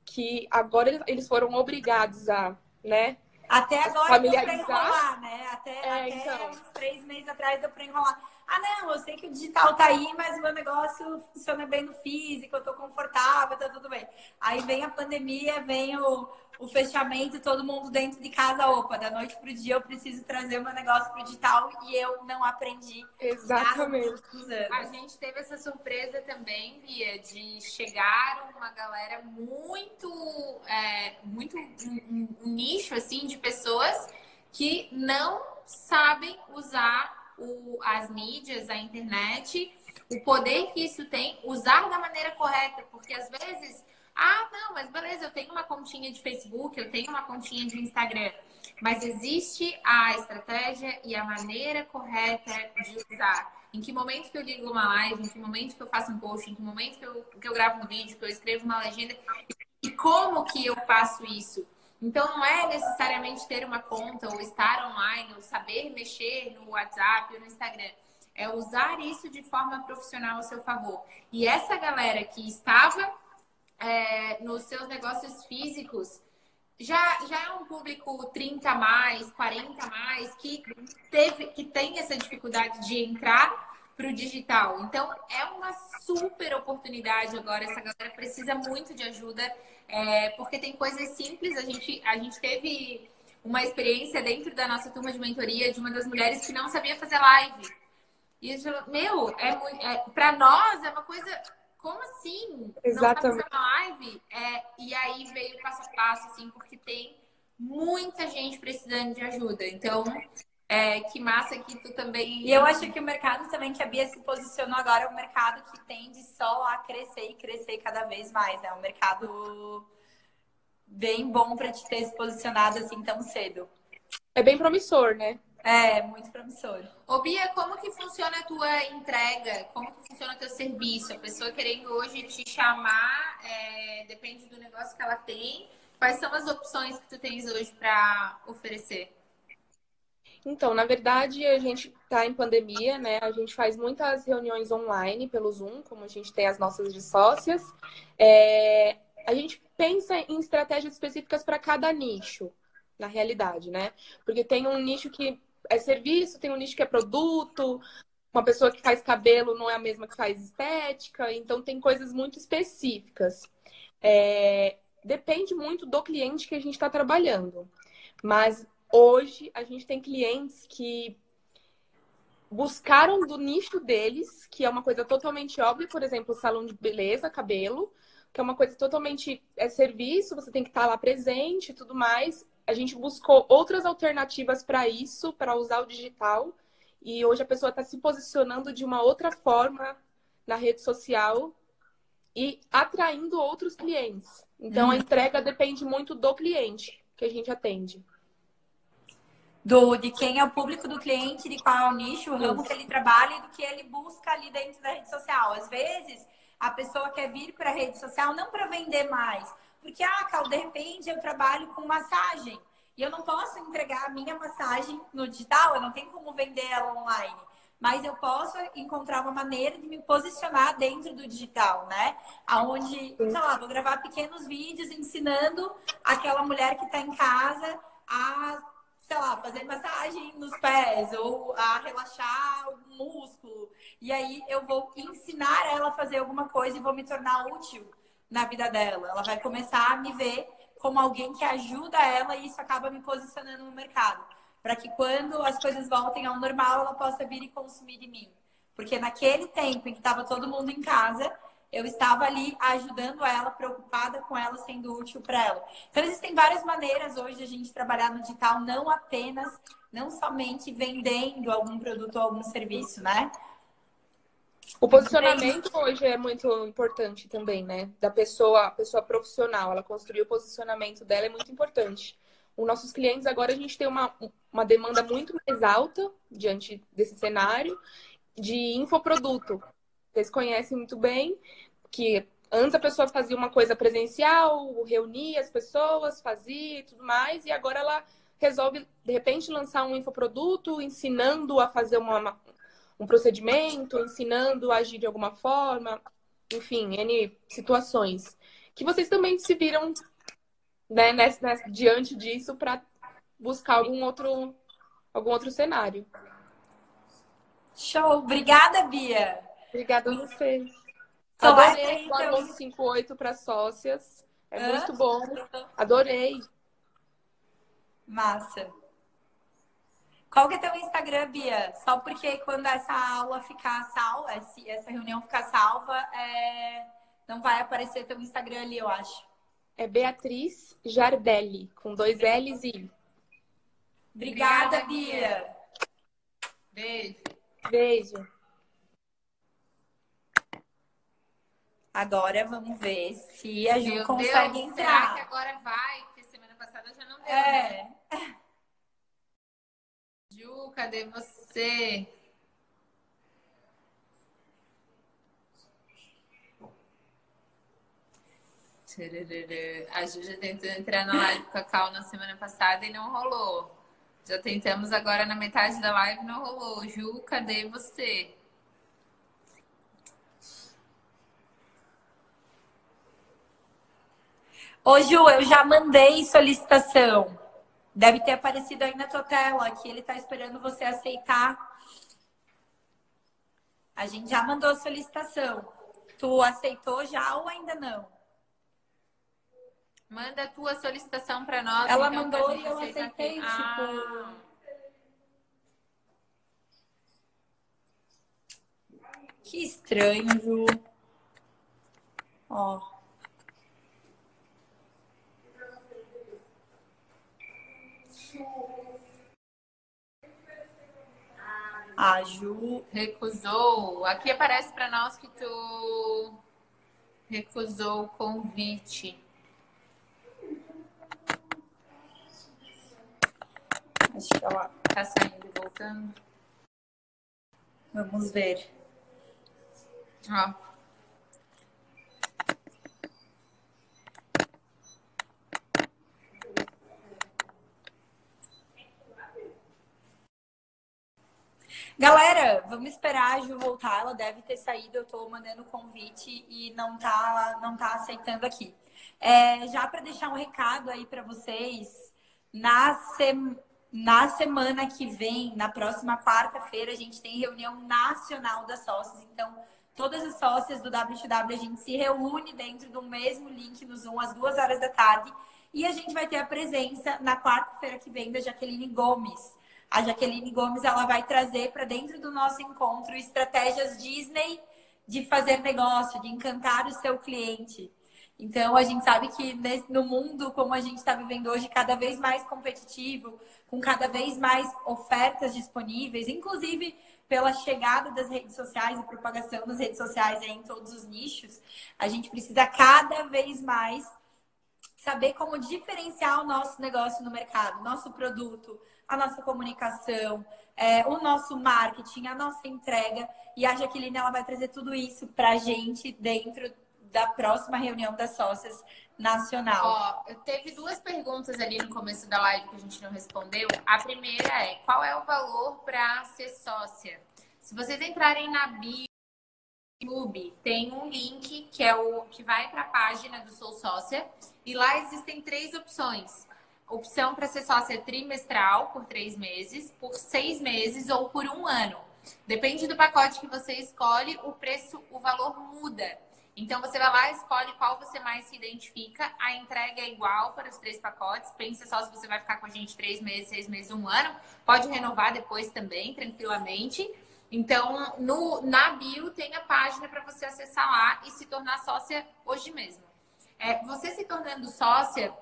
que agora eles foram obrigados a, né, Até agora deu pra enrolar, né? Até, é, até então. uns três meses atrás deu pra enrolar. Ah, não, eu sei que o digital tá aí, mas o meu negócio funciona bem no físico, eu tô confortável, tá tudo bem. Aí vem a pandemia, vem o, o fechamento, todo mundo dentro de casa, opa, da noite pro dia eu preciso trazer o meu negócio pro digital e eu não aprendi. Exatamente. A gente teve essa surpresa também, Bia, de chegar uma galera muito, é, muito um, um nicho assim de pessoas que não sabem usar o, as mídias, a internet, o poder que isso tem, usar da maneira correta, porque às vezes, ah, não, mas beleza, eu tenho uma continha de Facebook, eu tenho uma continha de Instagram, mas existe a estratégia e a maneira correta de usar. Em que momento que eu ligo uma live, em que momento que eu faço um post, em que momento que eu, que eu gravo um vídeo, que eu escrevo uma legenda, e como que eu faço isso? Então, não é necessariamente ter uma conta ou estar online ou saber mexer no WhatsApp ou no Instagram. É usar isso de forma profissional a seu favor. E essa galera que estava é, nos seus negócios físicos já, já é um público 30 mais, 40 mais, que, teve, que tem essa dificuldade de entrar para o digital. Então, é uma super oportunidade agora. Essa galera precisa muito de ajuda, é, porque tem coisas simples. A gente, a gente teve uma experiência dentro da nossa turma de mentoria de uma das mulheres que não sabia fazer live. E eu meu, é, é para nós é uma coisa. Como assim? Exatamente. Não uma live? É, e aí veio passo a passo, assim, porque tem muita gente precisando de ajuda. Então, é, que massa que tu também. E eu acho que o mercado também que a Bia se posicionou agora é um mercado que tende só a crescer e crescer cada vez mais. É um mercado bem bom para te ter se posicionado assim tão cedo. É bem promissor, né? É, muito promissor. Ô Bia, como que funciona a tua entrega? Como que funciona o teu serviço? A pessoa querendo hoje te chamar, é, depende do negócio que ela tem. Quais são as opções que tu tens hoje para oferecer? Então, na verdade, a gente está em pandemia, né? A gente faz muitas reuniões online pelo Zoom, como a gente tem as nossas de sócias. É... A gente pensa em estratégias específicas para cada nicho, na realidade, né? Porque tem um nicho que é serviço, tem um nicho que é produto, uma pessoa que faz cabelo não é a mesma que faz estética, então tem coisas muito específicas. É... Depende muito do cliente que a gente está trabalhando. Mas Hoje a gente tem clientes que buscaram do nicho deles, que é uma coisa totalmente óbvia, por exemplo, salão de beleza, cabelo, que é uma coisa totalmente é serviço, você tem que estar lá presente e tudo mais. A gente buscou outras alternativas para isso, para usar o digital, e hoje a pessoa está se posicionando de uma outra forma na rede social e atraindo outros clientes. Então a uhum. entrega depende muito do cliente que a gente atende do de quem é o público do cliente, de qual é o nicho, o ramo que ele trabalha e do que ele busca ali dentro da rede social. Às vezes, a pessoa quer vir para a rede social não para vender mais, porque, ah, Cal, de repente eu trabalho com massagem e eu não posso entregar a minha massagem no digital, eu não tenho como vender ela online. Mas eu posso encontrar uma maneira de me posicionar dentro do digital, né? Aonde, sei lá, vou gravar pequenos vídeos ensinando aquela mulher que está em casa a sei lá, fazer massagem nos pés ou a relaxar o músculo. E aí eu vou ensinar ela a fazer alguma coisa e vou me tornar útil na vida dela. Ela vai começar a me ver como alguém que ajuda ela e isso acaba me posicionando no mercado. Para que quando as coisas voltem ao normal, ela possa vir e consumir de mim. Porque naquele tempo em que estava todo mundo em casa, eu estava ali ajudando ela, preocupada com ela, sendo útil para ela. Então, existem várias maneiras hoje de a gente trabalhar no digital, não apenas, não somente vendendo algum produto ou algum serviço, né? O posicionamento hoje é muito importante também, né? Da pessoa, a pessoa profissional, ela construir o posicionamento dela é muito importante. Os nossos clientes agora a gente tem uma, uma demanda muito mais alta diante desse cenário de infoproduto. Vocês conhecem muito bem que antes a pessoa fazia uma coisa presencial, reunia as pessoas, fazia e tudo mais, e agora ela resolve, de repente, lançar um infoproduto ensinando a fazer uma, um procedimento, ensinando a agir de alguma forma, enfim, N situações. Que vocês também se viram né, nessa, nessa, diante disso para buscar algum outro, algum outro cenário. Show! Obrigada, Bia! Obrigada a você. Só Adorei então... o 1158 para sócias. É Hã? muito bom. Adorei. Massa. Qual que é teu Instagram, Bia? Só porque quando essa aula ficar salva, essa reunião ficar salva, é... não vai aparecer teu Instagram ali, eu acho. É Beatriz Jardelli, com dois L's e I. Obrigada Bia. Beijo. Beijo. Agora vamos ver se a Ju Meu consegue Deus, entrar. Será que agora vai? Porque semana passada já não deu. É. Né? Ju, cadê você? A Ju já tentou entrar na live com a Cal na semana passada e não rolou. Já tentamos agora na metade da live, não rolou. Ju, cadê você? Ô Ju, eu já mandei solicitação. Deve ter aparecido aí na tua tela que ele está esperando você aceitar. A gente já mandou solicitação. Tu aceitou já ou ainda não? Manda a tua solicitação para nós. Ela então, mandou e eu aceitei, tipo. Ah. Que estranho, Ju. Ó. A Ju recusou. Aqui aparece para nós que tu recusou o convite. Acho que ela tá saindo e voltando. Vamos ver. Ó. Galera, vamos esperar a Ju voltar. Ela deve ter saído. Eu tô mandando o convite e não tá, não tá aceitando aqui. É, já para deixar um recado aí para vocês, na, se... na semana que vem, na próxima quarta-feira, a gente tem reunião nacional das sócias. Então, todas as sócias do WTW, a gente se reúne dentro do mesmo link no Zoom às duas horas da tarde. E a gente vai ter a presença na quarta-feira que vem da Jaqueline Gomes. A Jaqueline Gomes ela vai trazer para dentro do nosso encontro estratégias Disney de fazer negócio, de encantar o seu cliente. Então, a gente sabe que no mundo como a gente está vivendo hoje, cada vez mais competitivo, com cada vez mais ofertas disponíveis, inclusive pela chegada das redes sociais e propagação das redes sociais em todos os nichos, a gente precisa cada vez mais saber como diferenciar o nosso negócio no mercado, nosso produto, a nossa comunicação, é, o nosso marketing, a nossa entrega. E a Jaqueline ela vai trazer tudo isso para a gente dentro da próxima reunião das sócias nacional. Ó, teve duas perguntas ali no começo da live que a gente não respondeu. A primeira é: qual é o valor para ser sócia? Se vocês entrarem na bio Clube, tem um link que é o que vai para a página do Sou Sócia e lá existem três opções opção para ser sócia trimestral por três meses, por seis meses ou por um ano. Depende do pacote que você escolhe, o preço, o valor muda. Então você vai lá, escolhe qual você mais se identifica. A entrega é igual para os três pacotes. Pensa só se você vai ficar com a gente três meses, seis meses, um ano. Pode renovar depois também, tranquilamente. Então, no, na bio tem a página para você acessar lá e se tornar sócia hoje mesmo. É, você se tornando sócia,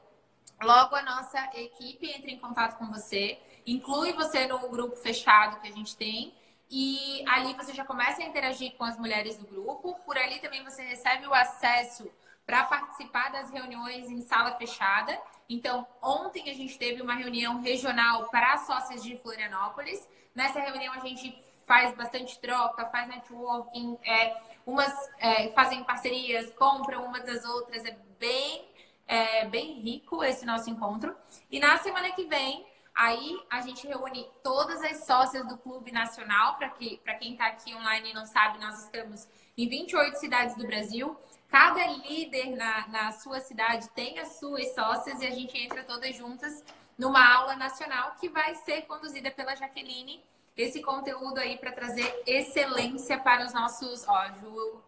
Logo, a nossa equipe entra em contato com você, inclui você no grupo fechado que a gente tem. E ali você já começa a interagir com as mulheres do grupo. Por ali também você recebe o acesso para participar das reuniões em sala fechada. Então, ontem a gente teve uma reunião regional para sócias de Florianópolis. Nessa reunião a gente faz bastante troca, faz networking, é, umas é, fazem parcerias, compram umas das outras, é bem é bem rico esse nosso encontro. E na semana que vem, aí a gente reúne todas as sócias do Clube Nacional. Para que, quem está aqui online e não sabe, nós estamos em 28 cidades do Brasil. Cada líder na, na sua cidade tem as suas sócias e a gente entra todas juntas numa aula nacional que vai ser conduzida pela Jaqueline. Esse conteúdo aí para trazer excelência para os nossos. Ó, Ju,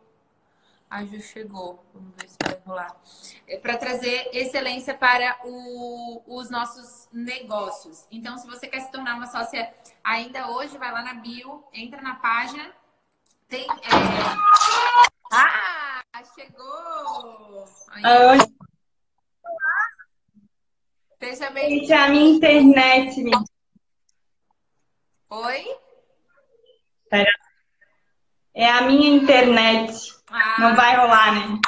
a Ju chegou. Vamos ver se vai rolar. É para trazer excelência para o, os nossos negócios. Então, se você quer se tornar uma sócia ainda hoje, vai lá na bio, entra na página. Tem. É... Ah, chegou! Aí. Oi. Seja bem Gente, a minha internet, minha. Oi? Pera. É a minha internet. Ah. Não vai rolar, né?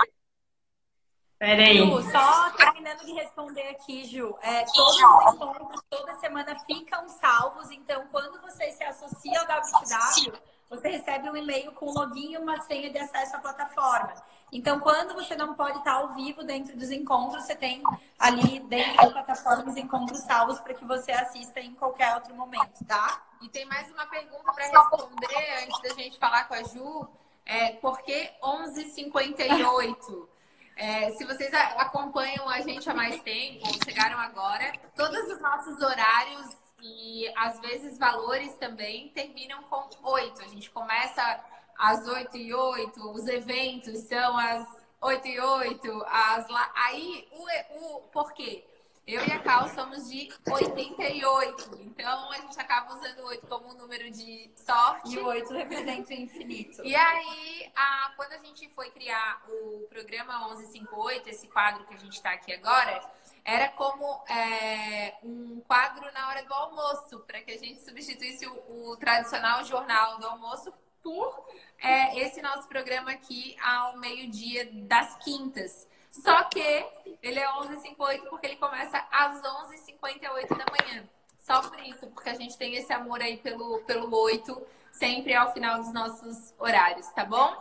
Peraí. Ju, só terminando de responder aqui, Ju. É, todos os encontros, toda semana ficam salvos. Então, quando você se associa ao WTW, você recebe um e-mail com login e uma senha de acesso à plataforma. Então, quando você não pode estar ao vivo dentro dos encontros, você tem ali dentro da plataforma os encontros salvos para que você assista em qualquer outro momento, tá? E tem mais uma pergunta para responder antes da gente falar com a Ju. É, por que 11h58? É, se vocês acompanham a gente há mais tempo, chegaram agora, todos os nossos horários e às vezes valores também terminam com 8. A gente começa às 8 e 8, os eventos são às 8 e 8, as aí o, o por quê? Eu e a Cal somos de 88, então a gente acaba usando o 8 como um número de sorte. E o 8 representa o infinito. E aí, a, quando a gente foi criar o programa 1158, esse quadro que a gente está aqui agora, era como é, um quadro na hora do almoço, para que a gente substituísse o, o tradicional jornal do almoço por é, esse nosso programa aqui ao meio-dia das quintas. Só que ele é 11h58 porque ele começa às 11h58 da manhã. Só por isso, porque a gente tem esse amor aí pelo, pelo 8, sempre ao final dos nossos horários, tá bom?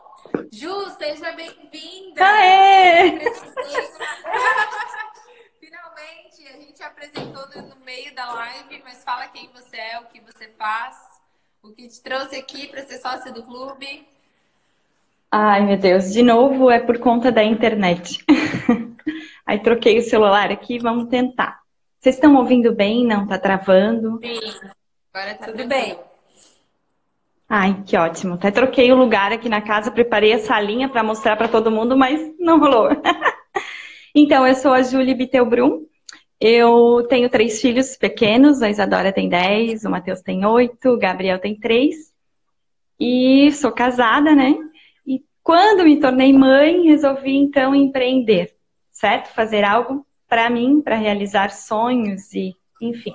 Ju, seja bem-vinda! Finalmente, a gente apresentou no meio da live, mas fala quem você é, o que você faz, o que te trouxe aqui para ser sócia do clube. Ai, meu Deus, de novo é por conta da internet. Aí troquei o celular aqui, vamos tentar. Vocês estão ouvindo bem? Não tá travando? Sim, agora tá tudo bem. Ai, que ótimo. Até troquei o lugar aqui na casa, preparei a salinha para mostrar para todo mundo, mas não rolou. então, eu sou a Julie Bittelbrum. Eu tenho três filhos pequenos, a Isadora tem 10, o Matheus tem 8, o Gabriel tem 3. E sou casada, né? Quando me tornei mãe, resolvi então empreender, certo? Fazer algo para mim, para realizar sonhos e, enfim.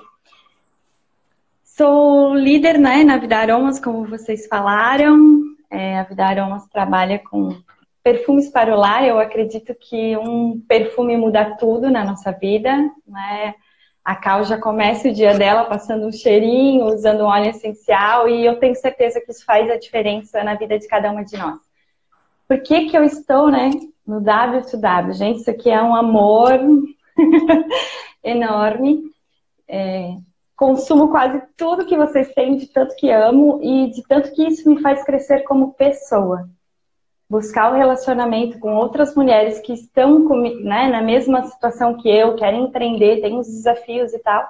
Sou líder né, na Vida Aromas, como vocês falaram. É, a Vida Aromas trabalha com perfumes para o lar. Eu acredito que um perfume muda tudo na nossa vida. Né? A Cal já começa o dia dela passando um cheirinho, usando um óleo essencial, e eu tenho certeza que isso faz a diferença na vida de cada uma de nós por que, que eu estou, né, no W2W? Gente, isso aqui é um amor enorme. É, consumo quase tudo que vocês têm, de tanto que amo e de tanto que isso me faz crescer como pessoa. Buscar o relacionamento com outras mulheres que estão comigo, né, na mesma situação que eu, querem empreender, têm os desafios e tal.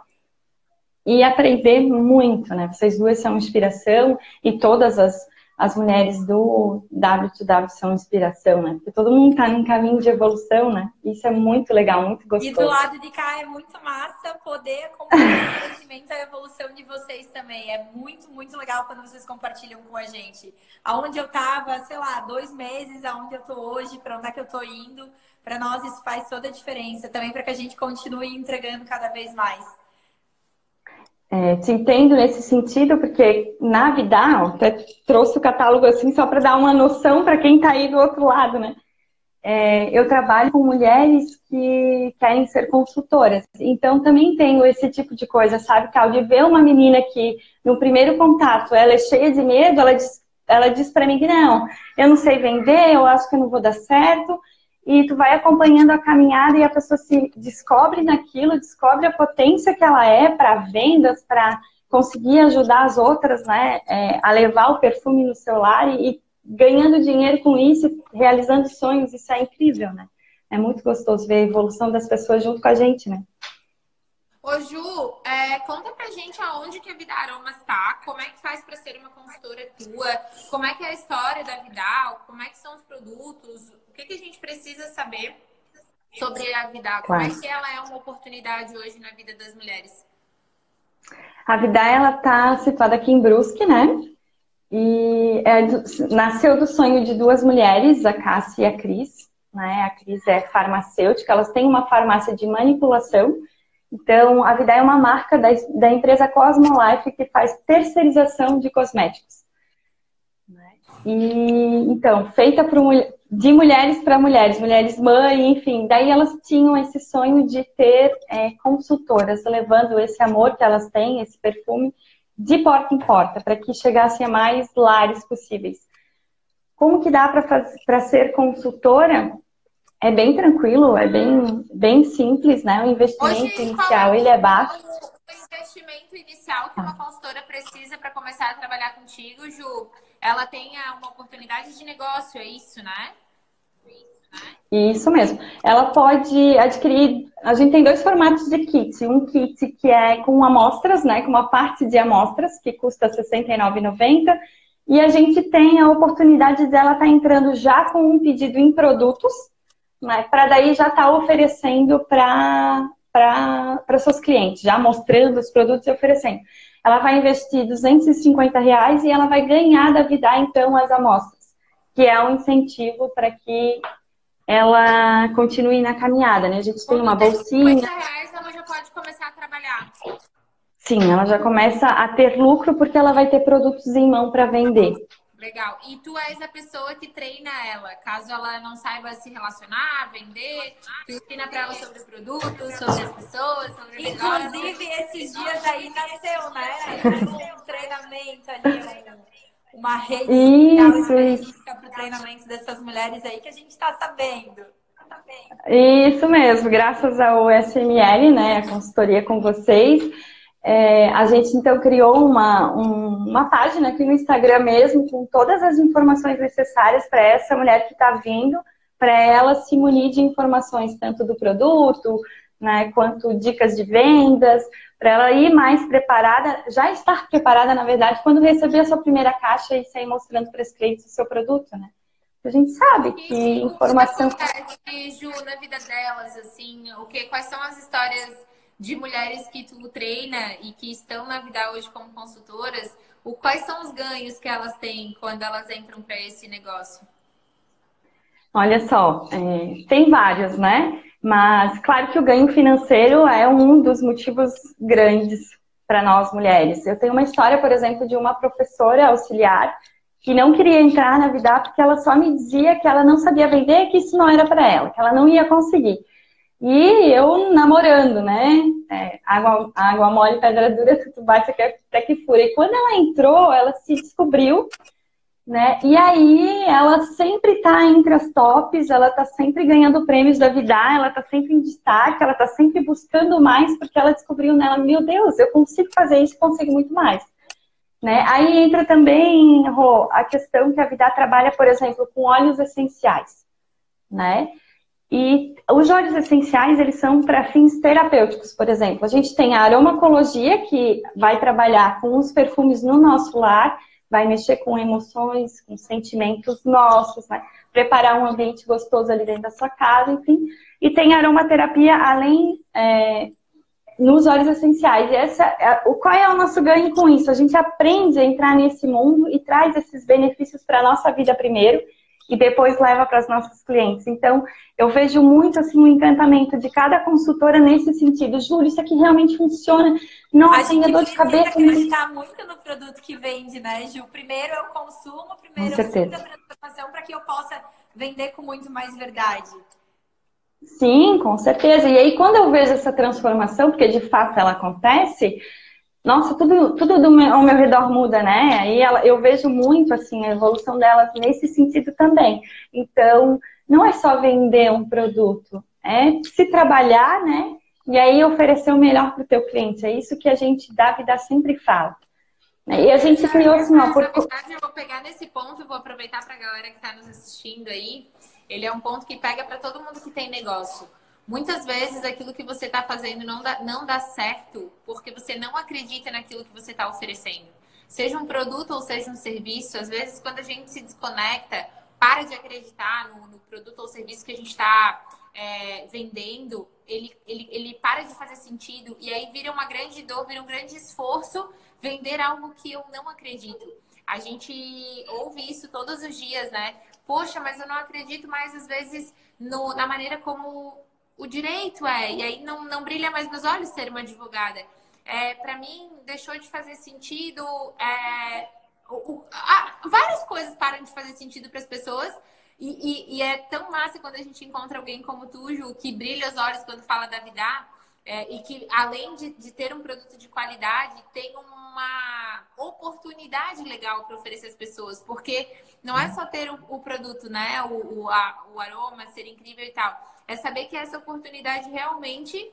E aprender muito, né? Vocês duas são inspiração e todas as as mulheres do W2W são inspiração, né? Porque todo mundo está num caminho de evolução, né? Isso é muito legal, muito gostoso. E do lado de cá é muito massa poder acompanhar o crescimento e a evolução de vocês também. É muito, muito legal quando vocês compartilham com a gente. Aonde eu tava, sei lá, dois meses, aonde eu tô hoje, para onde é que eu tô indo. Para nós isso faz toda a diferença. Também para que a gente continue entregando cada vez mais. É, te entendo nesse sentido, porque na Vidal, até trouxe o catálogo assim só para dar uma noção para quem está aí do outro lado, né? É, eu trabalho com mulheres que querem ser consultoras, então também tenho esse tipo de coisa, sabe, Cal, de ver uma menina que no primeiro contato ela é cheia de medo, ela diz, ela diz para mim que não, eu não sei vender, eu acho que não vou dar certo, e tu vai acompanhando a caminhada e a pessoa se descobre naquilo, descobre a potência que ela é para vendas, para conseguir ajudar as outras, né, é, a levar o perfume no celular e, e ganhando dinheiro com isso, realizando sonhos, isso é incrível, né? É muito gostoso ver a evolução das pessoas junto com a gente, né? Ô Ju, é, conta pra gente aonde que a Vida Aromas tá, como é que faz para ser uma consultora tua, como é que é a história da Vidal, como é que são os produtos, que, que a gente precisa saber sobre a Vidal, como é que ela é uma oportunidade hoje na vida das mulheres? A Vidal, ela tá situada aqui em Brusque, né? E é, nasceu do sonho de duas mulheres, a Cássia e a Cris. Né? A Cris é farmacêutica, elas têm uma farmácia de manipulação então, a Vida é uma marca da, da empresa Cosmolife que faz terceirização de cosméticos. Né? E, então, feita por, de mulheres para mulheres, mulheres mãe, enfim. Daí elas tinham esse sonho de ter é, consultoras, levando esse amor que elas têm, esse perfume, de porta em porta, para que chegasse a mais lares possíveis. Como que dá para ser consultora? É bem tranquilo, é bem, bem simples, né? O investimento Hoje, inicial ele é baixo. O investimento inicial que uma consultora precisa para começar a trabalhar contigo, Ju, ela tenha uma oportunidade de negócio, é isso, né? Isso mesmo. Ela pode adquirir. A gente tem dois formatos de kit. Um kit que é com amostras, né? Com uma parte de amostras, que custa R$ 69,90. E a gente tem a oportunidade dela estar tá entrando já com um pedido em produtos, né, para daí já estar tá oferecendo para seus clientes, já mostrando os produtos e oferecendo. Ela vai investir 250 reais e ela vai ganhar da Vida, então, as amostras, que é um incentivo para que ela continue na caminhada, né? A gente tem uma bolsinha. 50 reais ela já pode começar a trabalhar. Sim, ela já começa a ter lucro porque ela vai ter produtos em mão para vender. Legal. E tu és a pessoa que treina ela, caso ela não saiba se relacionar, vender, tu ensina para ela sobre o produto, sobre as pessoas, sobre o Inclusive, esses dias aí nasceu, né? Um treinamento ali, uma rede isso, específica para o treinamento dessas mulheres aí que a gente está sabendo. Isso mesmo, graças ao SML, né, a consultoria com vocês. É, a gente então criou uma, um, uma página aqui no Instagram mesmo, com todas as informações necessárias para essa mulher que está vindo, para ela se munir de informações tanto do produto, né, quanto dicas de vendas, para ela ir mais preparada, já estar preparada, na verdade, quando receber a sua primeira caixa e sair mostrando para os clientes o seu produto, né? A gente sabe que, que informação. O que acontece, Ju, na vida delas, assim, o que, quais são as histórias de mulheres que tu treina e que estão na vida hoje como consultoras, o, quais são os ganhos que elas têm quando elas entram para esse negócio? Olha só, é, tem vários, né? Mas claro que o ganho financeiro é um dos motivos grandes para nós mulheres. Eu tenho uma história, por exemplo, de uma professora auxiliar que não queria entrar na vida porque ela só me dizia que ela não sabia vender, que isso não era para ela, que ela não ia conseguir. E eu namorando, né? É, água, água mole, pedra dura, tudo bate até que fura. E quando ela entrou, ela se descobriu, né? E aí ela sempre tá entre as tops, ela tá sempre ganhando prêmios da vida, ela tá sempre em destaque, ela tá sempre buscando mais, porque ela descobriu nela, meu Deus, eu consigo fazer isso, consigo muito mais. Né? Aí entra também, Rô, a questão que a vida trabalha, por exemplo, com óleos essenciais, né? E os óleos essenciais, eles são para fins terapêuticos, por exemplo. A gente tem a aromacologia, que vai trabalhar com os perfumes no nosso lar, vai mexer com emoções, com sentimentos nossos, né? preparar um ambiente gostoso ali dentro da sua casa, enfim. E tem a aromaterapia além é, nos óleos essenciais. E essa, é, o, qual é o nosso ganho com isso? A gente aprende a entrar nesse mundo e traz esses benefícios para a nossa vida primeiro e depois leva para os nossos clientes. Então, eu vejo muito assim o um encantamento de cada consultora nesse sentido. Júlio, isso aqui realmente funciona. Nossa, ainda dor de cabeça. acreditar muito no produto que vende, né, Ju? Primeiro eu consumo, primeiro eu sinto a transformação para que eu possa vender com muito mais verdade. Sim, com certeza. E aí, quando eu vejo essa transformação, porque de fato ela acontece, nossa, tudo, tudo do meu, ao meu redor muda, né? Aí ela, eu vejo muito assim a evolução delas nesse sentido também. Então, não é só vender um produto, é se trabalhar, né? E aí oferecer o melhor para o teu cliente. É isso que a gente dá vida sempre fala. E a gente criou assim, ó. Por... Verdade, eu vou pegar nesse ponto, vou aproveitar para a galera que está nos assistindo aí. Ele é um ponto que pega para todo mundo que tem negócio. Muitas vezes aquilo que você está fazendo não dá, não dá certo porque você não acredita naquilo que você está oferecendo. Seja um produto ou seja um serviço, às vezes quando a gente se desconecta, para de acreditar no, no produto ou serviço que a gente está é, vendendo, ele, ele, ele para de fazer sentido e aí vira uma grande dor, vira um grande esforço vender algo que eu não acredito. A gente ouve isso todos os dias, né? Poxa, mas eu não acredito mais às vezes no, na maneira como o direito é, e aí não, não brilha mais meus olhos ser uma advogada. É, para mim, deixou de fazer sentido. É, o, o, a, várias coisas param de fazer sentido para as pessoas. E, e, e, é tão massa quando a gente encontra alguém como tu, Ju, que brilha os olhos quando fala da vida. É, e que, além de, de ter um produto de qualidade, tem uma oportunidade legal para oferecer às pessoas. Porque não é só ter o, o produto, né? O, o, a, o aroma ser incrível e tal é saber que essa oportunidade realmente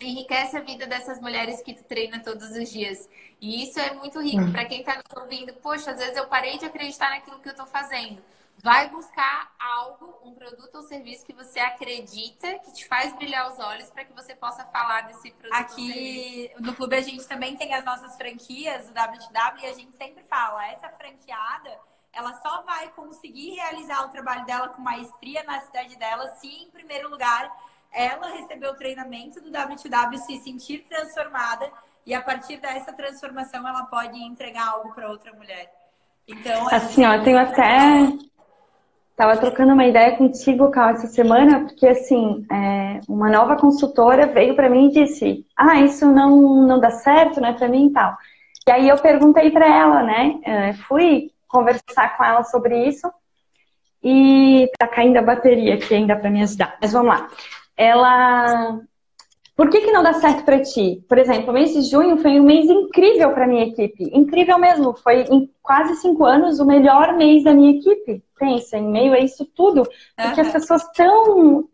enriquece a vida dessas mulheres que tu treina todos os dias. E isso é muito rico. Hum. Para quem está nos ouvindo, poxa, às vezes eu parei de acreditar naquilo que eu estou fazendo. Vai buscar algo, um produto ou serviço que você acredita, que te faz brilhar os olhos para que você possa falar desse produto. Aqui no clube a gente também tem as nossas franquias, o WTW, e a gente sempre fala, essa franqueada ela só vai conseguir realizar o trabalho dela com maestria na cidade dela se, em primeiro lugar, ela receber o treinamento do WTW, se sentir transformada e a partir dessa transformação ela pode entregar algo para outra mulher. Então, assim, ó, eu tenho até Tava trocando uma ideia contigo, Cal, essa semana, porque assim, é, uma nova consultora veio para mim e disse: Ah, isso não, não dá certo, né, para mim e tal. E aí eu perguntei para ela, né? É, fui conversar com ela sobre isso. E tá caindo a bateria aqui ainda para me ajudar. Mas vamos lá. Ela. Por que, que não dá certo para ti? Por exemplo, o mês de junho foi um mês incrível para minha equipe. Incrível mesmo. Foi em quase cinco anos o melhor mês da minha equipe. Pensa, em meio a isso tudo. Porque uhum. as pessoas estão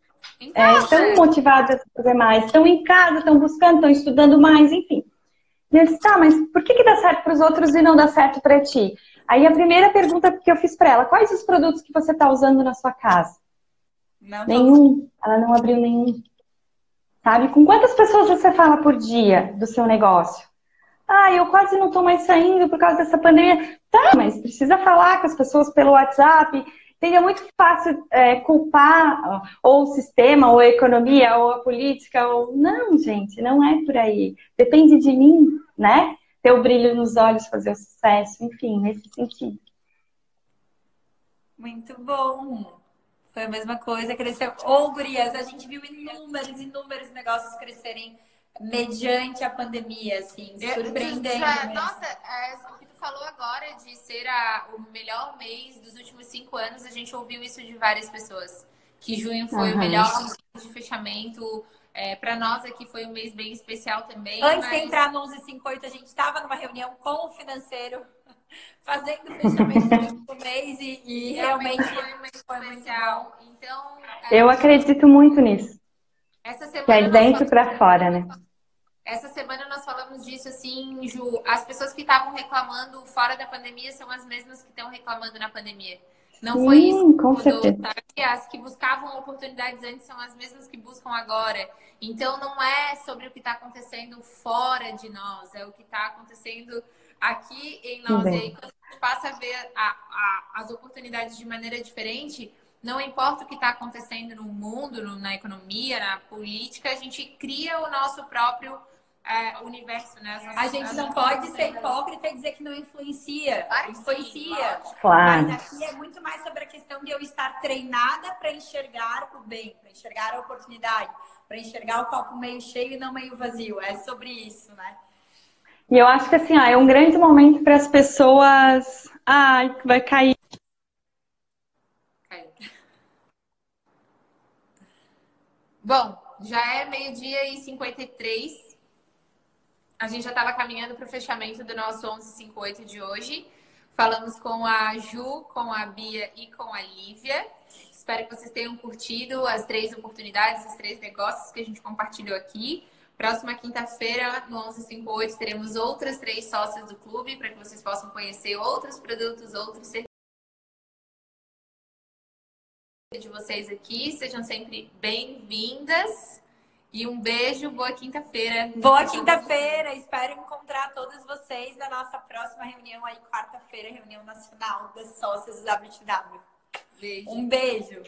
é, tão motivadas a fazer mais, estão em casa, estão buscando, estão estudando mais, enfim. E eu disse, tá, mas por que, que dá certo para os outros e não dá certo para ti? Aí a primeira pergunta que eu fiz para ela, quais os produtos que você está usando na sua casa? Não, nenhum. Ela não abriu nenhum. Sabe? Com quantas pessoas você fala por dia do seu negócio? Ah, eu quase não estou mais saindo por causa dessa pandemia. Tá, mas precisa falar com as pessoas pelo WhatsApp. É muito fácil é, culpar ou o sistema, ou a economia, ou a política, ou. Não, gente, não é por aí. Depende de mim, né? Ter o brilho nos olhos, fazer o sucesso, enfim, nesse sentido. Muito bom. Foi a mesma coisa, cresceu. Ô, oh, gurias, a gente viu inúmeros, inúmeros negócios crescerem mediante a pandemia, assim, surpreendendo. Já, nossa, é, o que tu falou agora de ser a, o melhor mês dos últimos cinco anos, a gente ouviu isso de várias pessoas. Que junho foi uhum. o melhor mês de fechamento, é, para nós aqui foi um mês bem especial também. Antes mas... de entrar no 1158, a gente estava numa reunião com o financeiro, fazendo fechamento do mês e, e realmente, foi um mês foi especial. Então, eu acredito muito nisso. Essa semana que é dentro para fora, né? Essa semana nós falamos disso assim, Ju. As pessoas que estavam reclamando fora da pandemia são as mesmas que estão reclamando na pandemia. Não Sim, foi isso com certeza. As que buscavam oportunidades antes são as mesmas que buscam agora. Então não é sobre o que está acontecendo fora de nós, é o que está acontecendo aqui em nós. Bem. E aí, quando a gente passa a ver a, a, as oportunidades de maneira diferente, não importa o que está acontecendo no mundo, no, na economia, na política, a gente cria o nosso próprio é, universo, né? a gente não pode ser hipócrita e dizer que não influencia. Claro influencia. Sim, claro. Mas aqui é muito mais sobre a questão de eu estar treinada para enxergar o bem, para enxergar a oportunidade, para enxergar o copo meio cheio e não meio vazio. É sobre isso, né? E eu acho que assim, ó, é um grande momento para as pessoas. Ai, vai cair. Caiu. Bom, já é meio-dia e 53 a gente já estava caminhando para o fechamento do nosso 1158 de hoje. Falamos com a Ju, com a Bia e com a Lívia. Espero que vocês tenham curtido as três oportunidades, os três negócios que a gente compartilhou aqui. Próxima quinta-feira, no 1158, teremos outras três sócias do clube para que vocês possam conhecer outros produtos, outros serviços. de vocês aqui. Sejam sempre bem-vindas. E um beijo, boa quinta-feira. Boa quinta-feira. Espero encontrar todos vocês na nossa próxima reunião aí, quarta-feira, reunião nacional das sócias do WTW. Beijo. Um beijo.